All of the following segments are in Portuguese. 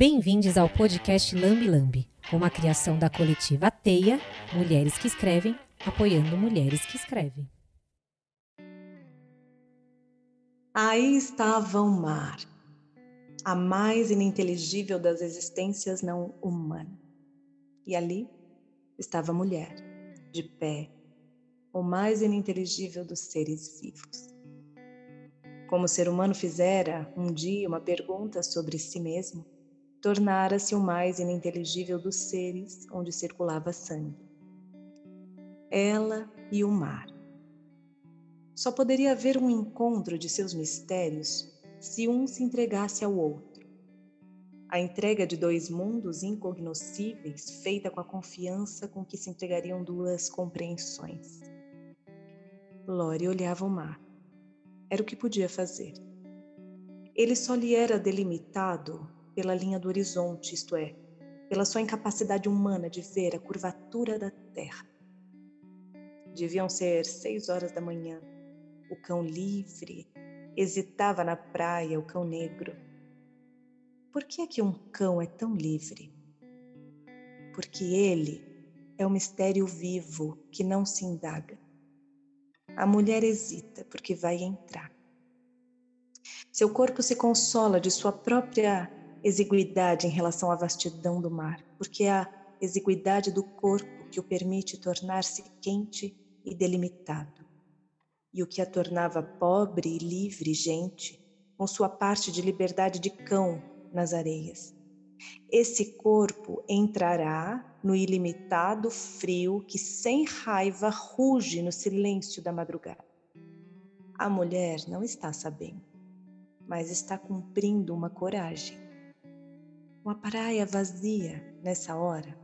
Bem-vindos ao podcast Lambi Lambi, uma criação da coletiva Teia, Mulheres que Escrevem, apoiando mulheres que escrevem. Aí estava o mar, a mais ininteligível das existências não humanas. E ali estava a mulher, de pé, o mais ininteligível dos seres vivos. Como o ser humano fizera um dia uma pergunta sobre si mesmo, tornara-se o mais ininteligível dos seres onde circulava sangue. Ela e o mar. Só poderia haver um encontro de seus mistérios se um se entregasse ao outro. A entrega de dois mundos incognoscíveis, feita com a confiança com que se entregariam duas compreensões. Lore olhava o mar. Era o que podia fazer. Ele só lhe era delimitado pela linha do horizonte, isto é, pela sua incapacidade humana de ver a curvatura da terra. Deviam ser seis horas da manhã. O cão livre hesitava na praia, o cão negro. Por que é que um cão é tão livre? Porque ele é um mistério vivo que não se indaga. A mulher hesita porque vai entrar. Seu corpo se consola de sua própria exiguidade em relação à vastidão do mar, porque é a exiguidade do corpo que o permite tornar-se quente e delimitado. E o que a tornava pobre e livre gente, com sua parte de liberdade de cão nas areias. Esse corpo entrará no ilimitado frio que sem raiva ruge no silêncio da madrugada. A mulher não está sabendo, mas está cumprindo uma coragem uma praia vazia nessa hora.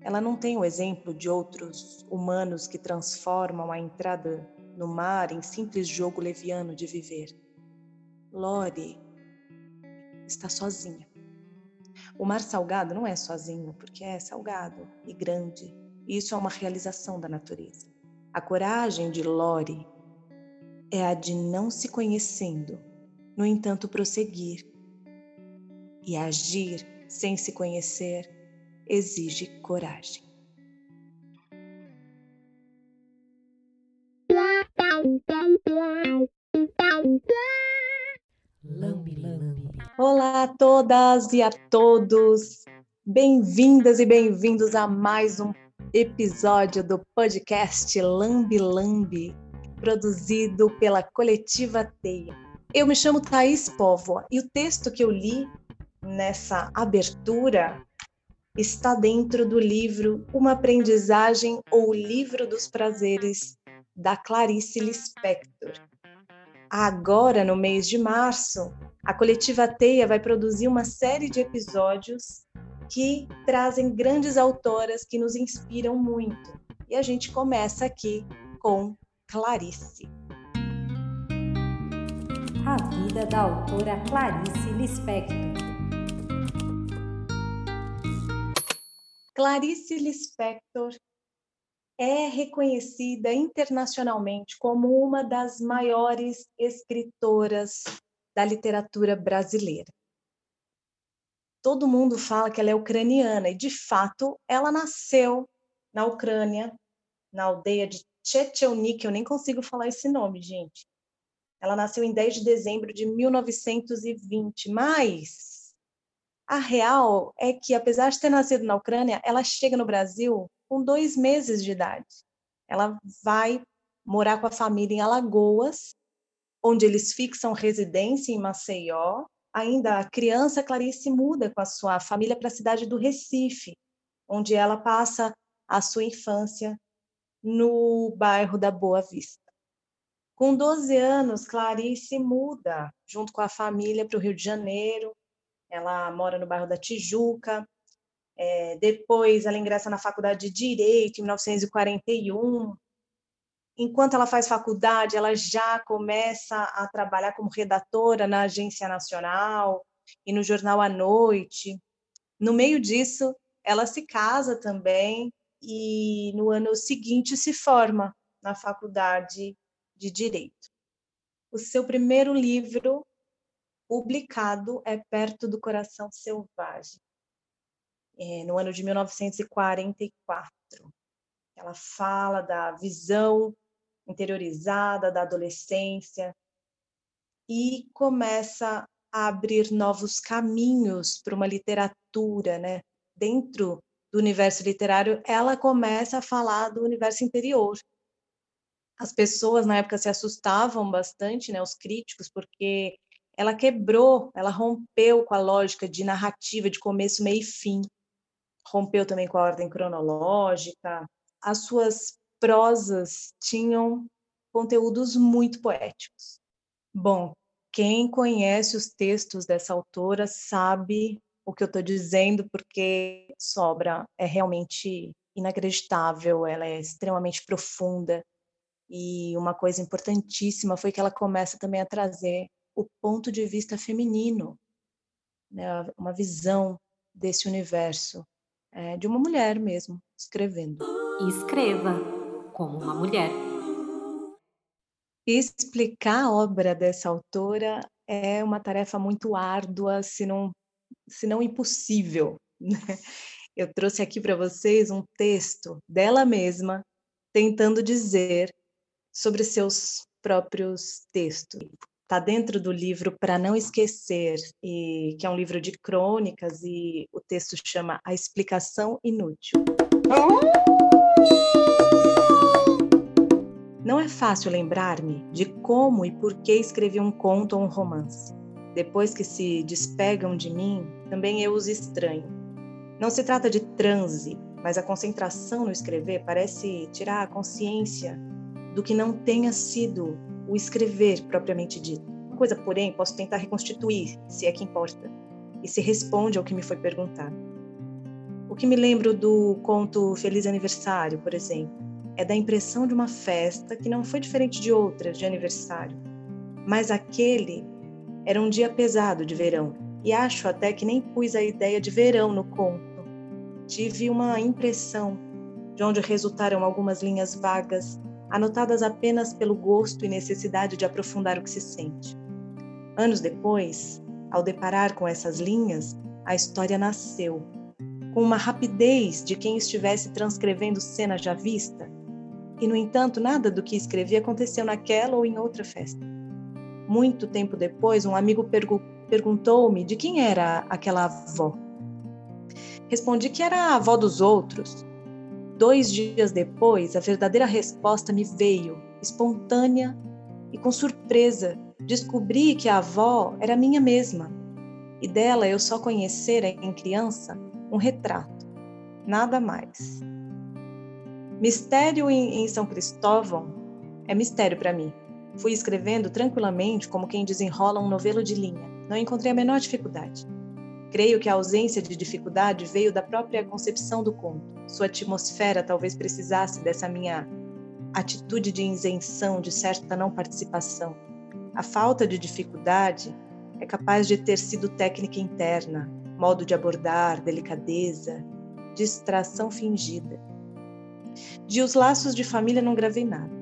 Ela não tem o exemplo de outros humanos que transformam a entrada no mar em simples jogo leviano de viver. Lore está sozinha. O mar salgado não é sozinho, porque é salgado e grande. E isso é uma realização da natureza. A coragem de Lore é a de não se conhecendo, no entanto, prosseguir e agir sem se conhecer exige coragem. Lambi Lambi. Olá a todas e a todos. Bem-vindas e bem-vindos a mais um episódio do podcast Lambi Lambi, produzido pela Coletiva Teia. Eu me chamo Thaís Póvoa e o texto que eu li nessa abertura está dentro do livro Uma Aprendizagem ou Livro dos Prazeres, da Clarice Lispector. Agora, no mês de março, a coletiva Teia vai produzir uma série de episódios que trazem grandes autoras que nos inspiram muito. E a gente começa aqui com Clarice. A vida da autora Clarice Lispector. Clarice Lispector é reconhecida internacionalmente como uma das maiores escritoras da literatura brasileira. Todo mundo fala que ela é ucraniana e, de fato, ela nasceu na Ucrânia, na aldeia de Checheunik, eu nem consigo falar esse nome, gente. Ela nasceu em 10 de dezembro de 1920, mas a real é que, apesar de ter nascido na Ucrânia, ela chega no Brasil com dois meses de idade. Ela vai morar com a família em Alagoas, onde eles fixam residência em Maceió. Ainda a criança Clarice muda com a sua família para a cidade do Recife, onde ela passa a sua infância no bairro da Boa Vista. Com 12 anos, Clarice muda junto com a família para o Rio de Janeiro, ela mora no bairro da Tijuca. É, depois ela ingressa na faculdade de Direito em 1941. Enquanto ela faz faculdade, ela já começa a trabalhar como redatora na Agência Nacional e no jornal à noite. No meio disso, ela se casa também e no ano seguinte se forma na faculdade de Direito. O seu primeiro livro publicado é Perto do Coração Selvagem, é, no ano de 1944. Ela fala da visão interiorizada da adolescência e começa a abrir novos caminhos para uma literatura, né? Dentro do universo literário, ela começa a falar do universo interior. As pessoas na época se assustavam bastante, né, os críticos, porque ela quebrou, ela rompeu com a lógica de narrativa de começo, meio e fim. Rompeu também com a ordem cronológica. As suas prosas tinham conteúdos muito poéticos. Bom, quem conhece os textos dessa autora sabe o que eu estou dizendo, porque Sobra é realmente inacreditável, ela é extremamente profunda. E uma coisa importantíssima foi que ela começa também a trazer o ponto de vista feminino, né? uma visão desse universo, é, de uma mulher mesmo, escrevendo. escreva como uma mulher. Explicar a obra dessa autora é uma tarefa muito árdua, se não, se não impossível. Né? Eu trouxe aqui para vocês um texto dela mesma, tentando dizer sobre seus próprios textos. Está dentro do livro Para Não Esquecer, e, que é um livro de crônicas, e o texto chama A Explicação Inútil. Não é fácil lembrar-me de como e por que escrevi um conto ou um romance. Depois que se despegam de mim, também eu os estranho. Não se trata de transe, mas a concentração no escrever parece tirar a consciência do que não tenha sido o escrever propriamente dito. Uma coisa, porém, posso tentar reconstituir, se é que importa, e se responde ao que me foi perguntado. O que me lembro do conto Feliz Aniversário, por exemplo, é da impressão de uma festa que não foi diferente de outras de aniversário. Mas aquele era um dia pesado de verão, e acho até que nem pus a ideia de verão no conto. Tive uma impressão, de onde resultaram algumas linhas vagas, anotadas apenas pelo gosto e necessidade de aprofundar o que se sente. Anos depois, ao deparar com essas linhas, a história nasceu, com uma rapidez de quem estivesse transcrevendo cena já vista, e, no entanto, nada do que escrevi aconteceu naquela ou em outra festa. Muito tempo depois, um amigo pergu perguntou-me de quem era aquela avó. Respondi que era a avó dos outros. Dois dias depois, a verdadeira resposta me veio, espontânea e com surpresa. Descobri que a avó era minha mesma, e dela eu só conhecera em criança um retrato, nada mais. Mistério em, São Cristóvão é mistério para mim. Fui escrevendo tranquilamente, como quem desenrola um novelo de linha. Não encontrei a menor dificuldade. Creio que a ausência de dificuldade veio da própria concepção do conto. Sua atmosfera talvez precisasse dessa minha atitude de isenção, de certa não participação. A falta de dificuldade é capaz de ter sido técnica interna, modo de abordar, delicadeza, distração fingida. De Os Laços de Família não gravei nada.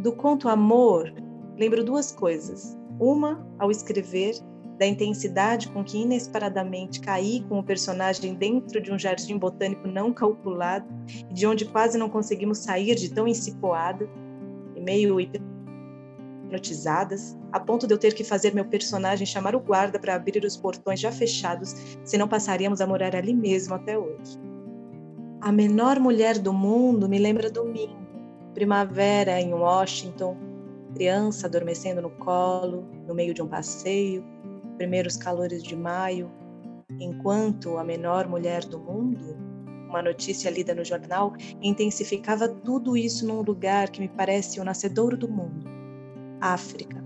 Do conto Amor, lembro duas coisas. Uma, ao escrever, da intensidade com que inesperadamente caí com o personagem dentro de um jardim botânico não calculado de onde quase não conseguimos sair de tão encipoada e meio hipnotizadas, a ponto de eu ter que fazer meu personagem chamar o guarda para abrir os portões já fechados, senão passaríamos a morar ali mesmo até hoje. A menor mulher do mundo me lembra domingo, primavera em Washington, criança adormecendo no colo, no meio de um passeio, primeiros calores de maio, enquanto a menor mulher do mundo, uma notícia lida no jornal, intensificava tudo isso num lugar que me parece o nascedouro do mundo, África.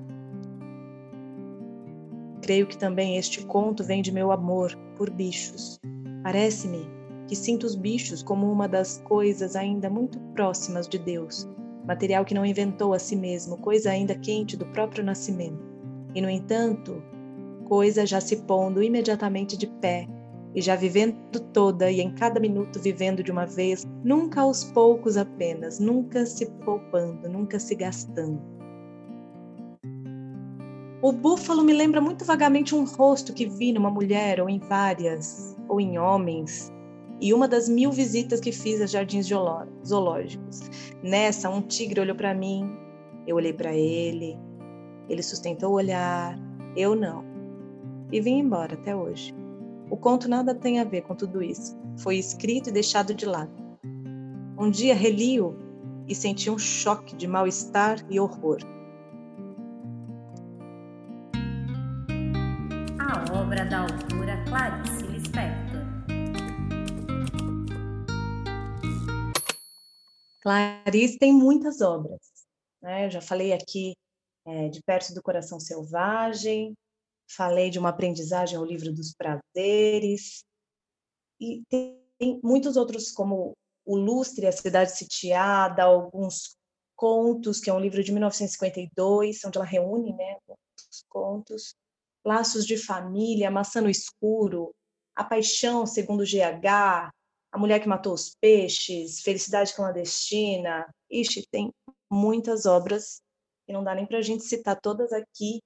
Creio que também este conto vem de meu amor por bichos. Parece-me que sinto os bichos como uma das coisas ainda muito próximas de Deus, material que não inventou a si mesmo, coisa ainda quente do próprio nascimento. E, no entanto, coisa já se pondo imediatamente de pé e já vivendo toda e em cada minuto vivendo de uma vez, nunca aos poucos apenas, nunca se poupando, nunca se gastando. O búfalo me lembra muito vagamente um rosto que vi numa mulher, ou em várias, ou em homens, e uma das mil visitas que fiz a jardins zoológicos. Nessa, um tigre olhou para mim, eu olhei para ele, ele sustentou o olhar, eu não. E vim embora até hoje. O conto nada tem a ver com tudo isso. Foi escrito e deixado de lado. Um dia reli-o e senti um choque de mal-estar e horror. A obra da autora Clarice Lispector. Clarice tem muitas obras. Né? Eu já falei aqui é, de Perto do Coração Selvagem, falei de uma aprendizagem ao livro dos prazeres, e tem, muitos outros, como O Lustre, A Cidade Sitiada, alguns contos, que é um livro de 1952, onde ela reúne né, os contos, Laços de Família, Maçã no Escuro, A Paixão segundo GH, A Mulher que Matou os Peixes, Felicidade Clandestina, ixi, tem muitas obras, e não dá nem para a gente citar todas aqui,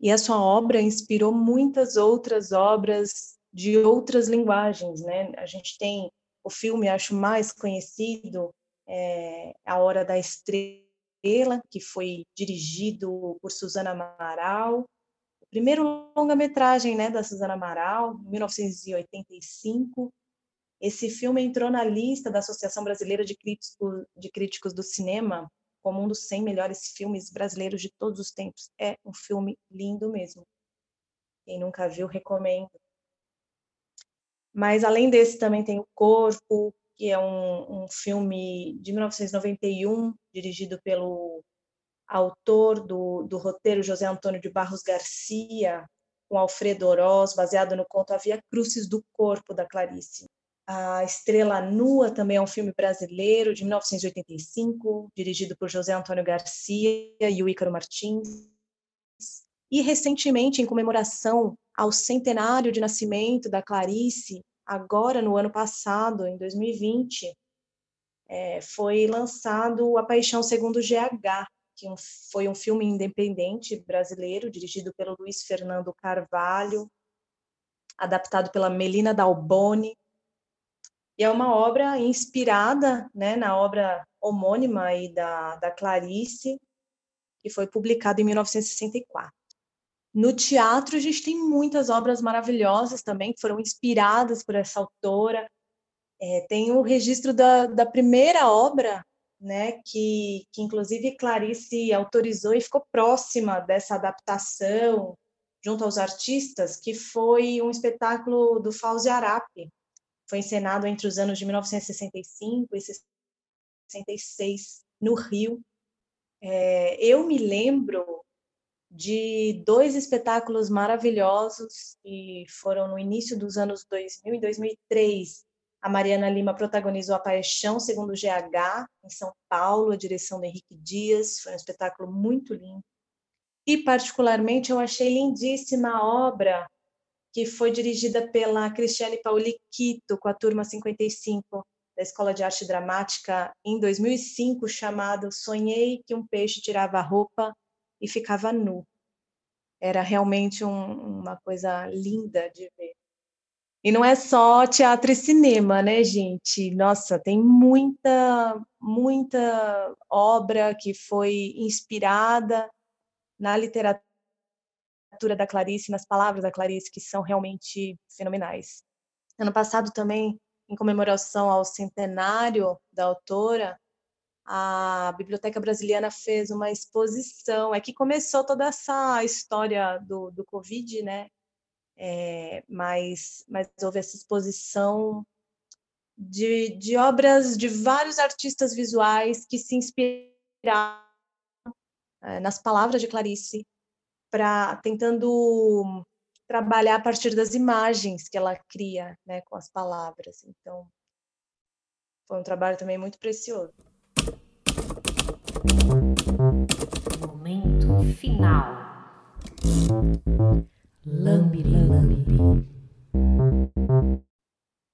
e a sua obra inspirou muitas outras obras de outras linguagens, né? A gente tem o filme, acho mais conhecido, é A Hora da Estrela, que foi dirigido por Susana Amaral, o primeiro longa-metragem, né, da Susana Amaral, 1985. Esse filme entrou na lista da Associação Brasileira de Críticos, de Críticos do Cinema como um dos 100 melhores filmes brasileiros de todos os tempos. É um filme lindo mesmo. Quem nunca viu, recomendo. Mas além desse também tem O Corpo, que é um, um filme de 1991, dirigido pelo autor do, do roteiro José Antônio de Barros Garcia, com Alfredo Oroz, baseado no conto Havia Cruces do Corpo, da Clarice. A Estrela Nua também é um filme brasileiro de 1985, dirigido por José Antônio Garcia e o Ícaro Martins. E recentemente, em comemoração ao centenário de nascimento da Clarice, agora no ano passado, em 2020, é, foi lançado A Paixão Segundo GH, que foi um filme independente brasileiro, dirigido pelo Luiz Fernando Carvalho, adaptado pela Melina Dalboni, e é uma obra inspirada né, na obra homônima aí da, da Clarice, que foi publicada em 1964. No teatro, a gente tem muitas obras maravilhosas também, que foram inspiradas por essa autora. É, tem o registro da, da primeira obra, né, que, que inclusive Clarice autorizou e ficou próxima dessa adaptação junto aos artistas, que foi um espetáculo do Fauzi Arapi, foi encenado entre os anos de 1965 e 66 no Rio. É, eu me lembro de dois espetáculos maravilhosos que foram no início dos anos 2000 e 2003. A Mariana Lima protagonizou A Paixão segundo o GH em São Paulo, a direção do Henrique Dias. Foi um espetáculo muito lindo. E particularmente eu achei lindíssima a obra que foi dirigida pela Cristiane Pauliquito, com a turma 55 da Escola de Arte Dramática, em 2005, chamado Sonhei que um peixe tirava a roupa e ficava nu. Era realmente um, uma coisa linda de ver. E não é só teatro e cinema, né, gente? Nossa, tem muita, muita obra que foi inspirada na literatura literatura da Clarice, nas palavras da Clarice, que são realmente fenomenais. Ano passado também, em comemoração ao centenário da autora, a Biblioteca Brasiliana fez uma exposição. É que começou toda essa história do, do Covid, né? É, mas, mas houve essa exposição de, de obras de vários artistas visuais que se inspiraram é, nas palavras de Clarice para tentando trabalhar a partir das imagens que ela cria, né, com as palavras. Então, foi um trabalho também muito precioso. Momento final. Lambi, lambi.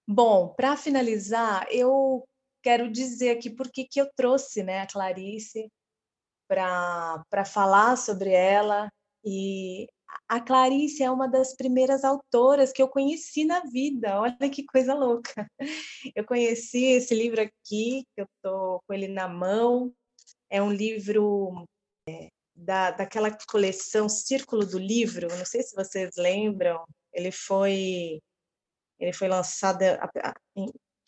Bom, para finalizar, eu quero dizer aqui por que eu trouxe né, a Clarice para falar sobre ela E a Clarice é uma das primeiras autoras que eu conheci na vida. Olha que coisa louca. Eu conheci esse livro aqui, que eu tô com ele na mão. É um livro é, da, daquela coleção Círculo do Livro. Não sei se vocês lembram. Ele foi ele foi lançado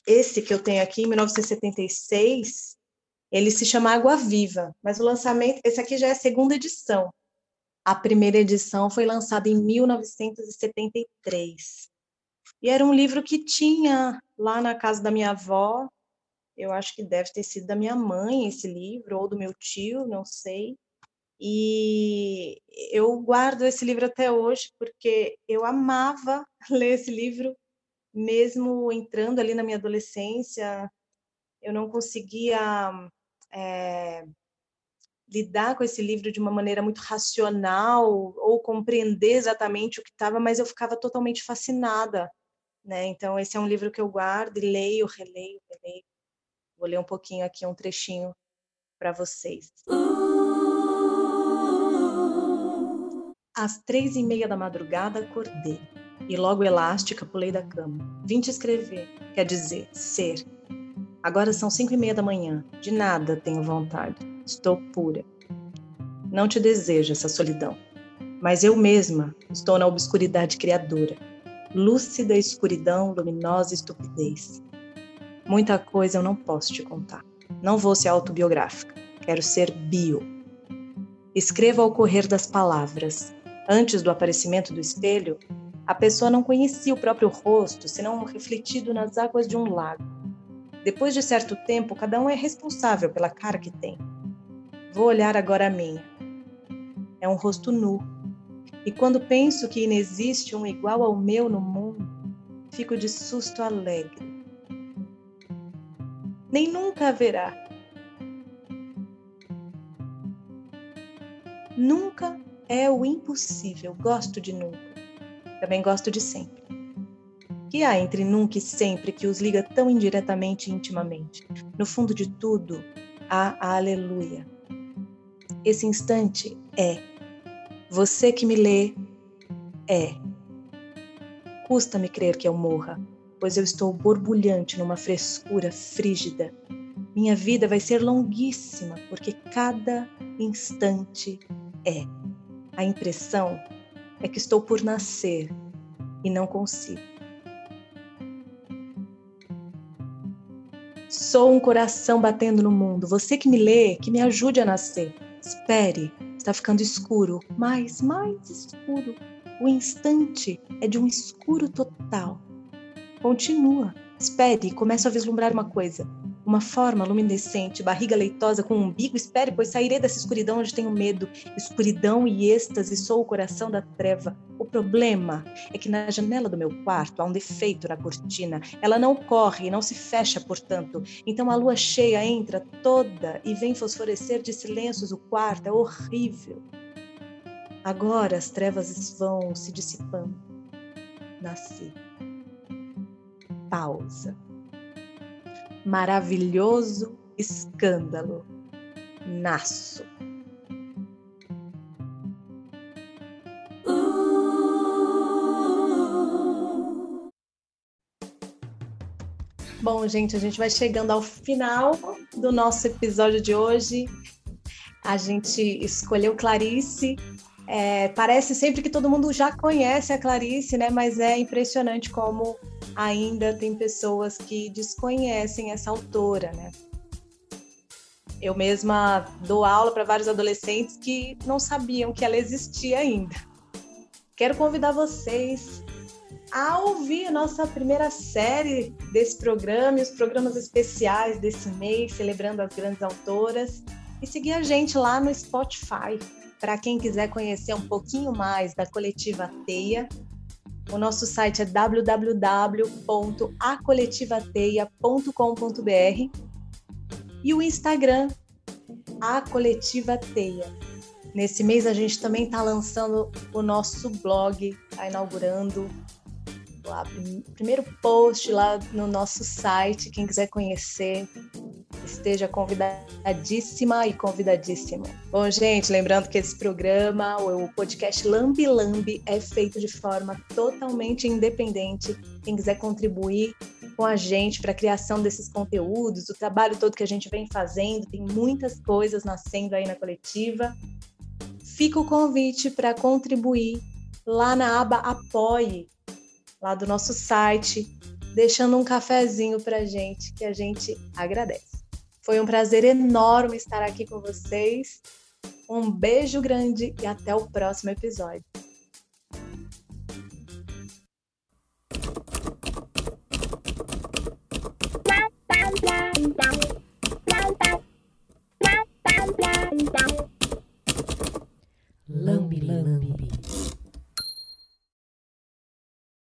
esse que eu tenho aqui em 1976. Ele se chama Água Viva, mas o lançamento, esse aqui já é a segunda edição. A primeira edição foi lançada em 1973. E era um livro que tinha lá na casa da minha avó, eu acho que deve ter sido da minha mãe esse livro, ou do meu tio, não sei. E eu guardo esse livro até hoje porque eu amava ler esse livro, mesmo entrando ali na minha adolescência, eu não conseguia é, lidar com esse livro de uma maneira muito racional ou compreender exatamente o que estava, mas eu ficava totalmente fascinada, né? Então esse é um livro que eu guardo e leio, releio, releio. Vou ler um pouquinho aqui um trechinho para vocês. Às três e meia da madrugada acordei e logo elástica pulei da cama. Vim te escrever, quer dizer, ser. Agora são cinco e meia da manhã. De nada tenho vontade estou pura. Não te desejo essa solidão, mas eu mesma estou na obscuridade criadora, lúcida escuridão, luminosa estupidez. Muita coisa eu não posso te contar. Não vou ser autobiográfica, quero ser bio. Escreva ao correr das palavras. Antes do aparecimento do espelho, a pessoa não conhecia o próprio rosto, senão refletido nas águas de um lago. Depois de certo tempo, cada um é responsável pela cara que tem. Vou olhar agora a minha. É um rosto nu. E quando penso que inexiste um igual ao meu no mundo, fico de susto alegre. Nem nunca haverá. Nunca é o impossível. Gosto de nunca. Também gosto de sempre. Que há entre nunca e sempre que os liga tão indiretamente e intimamente? No fundo de tudo, há a aleluia esse instante é. Você que me lê é. Custa-me crer que eu morra, pois eu estou borbulhante numa frescura frígida. Minha vida vai ser longuíssima, porque cada instante é. A impressão é que estou por nascer e não consigo. Sou um coração batendo no mundo. Você que me lê, que me ajude a nascer. Espere, está ficando escuro, mais, mais escuro. O instante é de um escuro total. Continua, espere, comece a vislumbrar uma coisa. Uma forma luminescente, barriga leitosa com um umbigo. Espere, pois sairei dessa escuridão onde tenho medo. Escuridão e êxtase, sou o coração da treva. O problema é que na janela do meu quarto há um defeito na cortina. Ela não corre não se fecha, portanto. Então a lua cheia entra toda e vem fosforecer de silêncios o quarto. É horrível. Agora as trevas vão se dissipando. Nasci. Pausa maravilhoso escândalo. Nasço. Bom, gente, a gente vai chegando ao final do nosso episódio de hoje. A gente escolheu Clarice. É, parece sempre que todo mundo já conhece a Clarice, né? Mas é impressionante como ainda tem pessoas que desconhecem essa autora, né? Eu mesma dou aula para vários adolescentes que não sabiam que ela existia ainda. Quero convidar vocês a ouvir a nossa primeira série desse programa e os programas especiais desse mês, celebrando as grandes autoras, e seguir a gente lá no Spotify. Para quem quiser conhecer um pouquinho mais da coletiva Teia, o nosso site é www.acoletivateia.com.br e o Instagram, A Coletiva Teia. Nesse mês a gente também está lançando o nosso blog, está inaugurando o primeiro post lá no nosso site. Quem quiser conhecer, esteja convidadíssima e convidadíssimo. Bom, gente, lembrando que esse programa, o podcast Lambi Lambi, é feito de forma totalmente independente. Quem quiser contribuir com a gente para a criação desses conteúdos, o trabalho todo que a gente vem fazendo, tem muitas coisas nascendo aí na coletiva. Fica o convite para contribuir lá na aba Apoie, lá do nosso site, deixando um cafezinho para gente, que a gente agradece. Foi um prazer enorme estar aqui com vocês. Um beijo grande e até o próximo episódio.